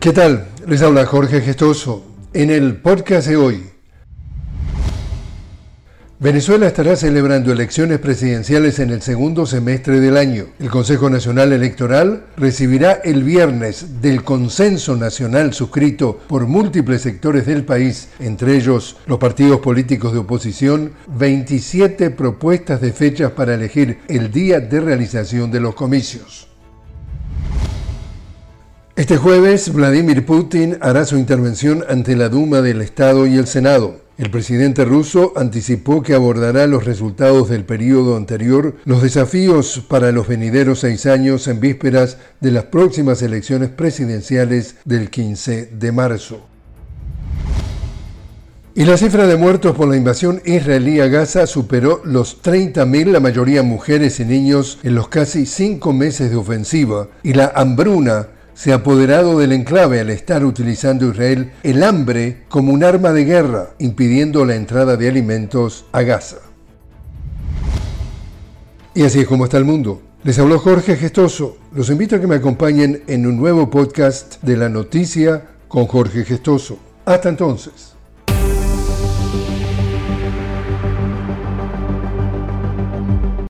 ¿Qué tal? Les habla Jorge Gestoso. En el podcast de hoy, Venezuela estará celebrando elecciones presidenciales en el segundo semestre del año. El Consejo Nacional Electoral recibirá el viernes del consenso nacional suscrito por múltiples sectores del país, entre ellos los partidos políticos de oposición, 27 propuestas de fechas para elegir el día de realización de los comicios. Este jueves, Vladimir Putin hará su intervención ante la Duma del Estado y el Senado. El presidente ruso anticipó que abordará los resultados del periodo anterior, los desafíos para los venideros seis años en vísperas de las próximas elecciones presidenciales del 15 de marzo. Y la cifra de muertos por la invasión israelí a Gaza superó los 30.000, la mayoría mujeres y niños, en los casi cinco meses de ofensiva, y la hambruna se ha apoderado del enclave al estar utilizando Israel el hambre como un arma de guerra, impidiendo la entrada de alimentos a Gaza. Y así es como está el mundo. Les habló Jorge Gestoso. Los invito a que me acompañen en un nuevo podcast de la noticia con Jorge Gestoso. Hasta entonces.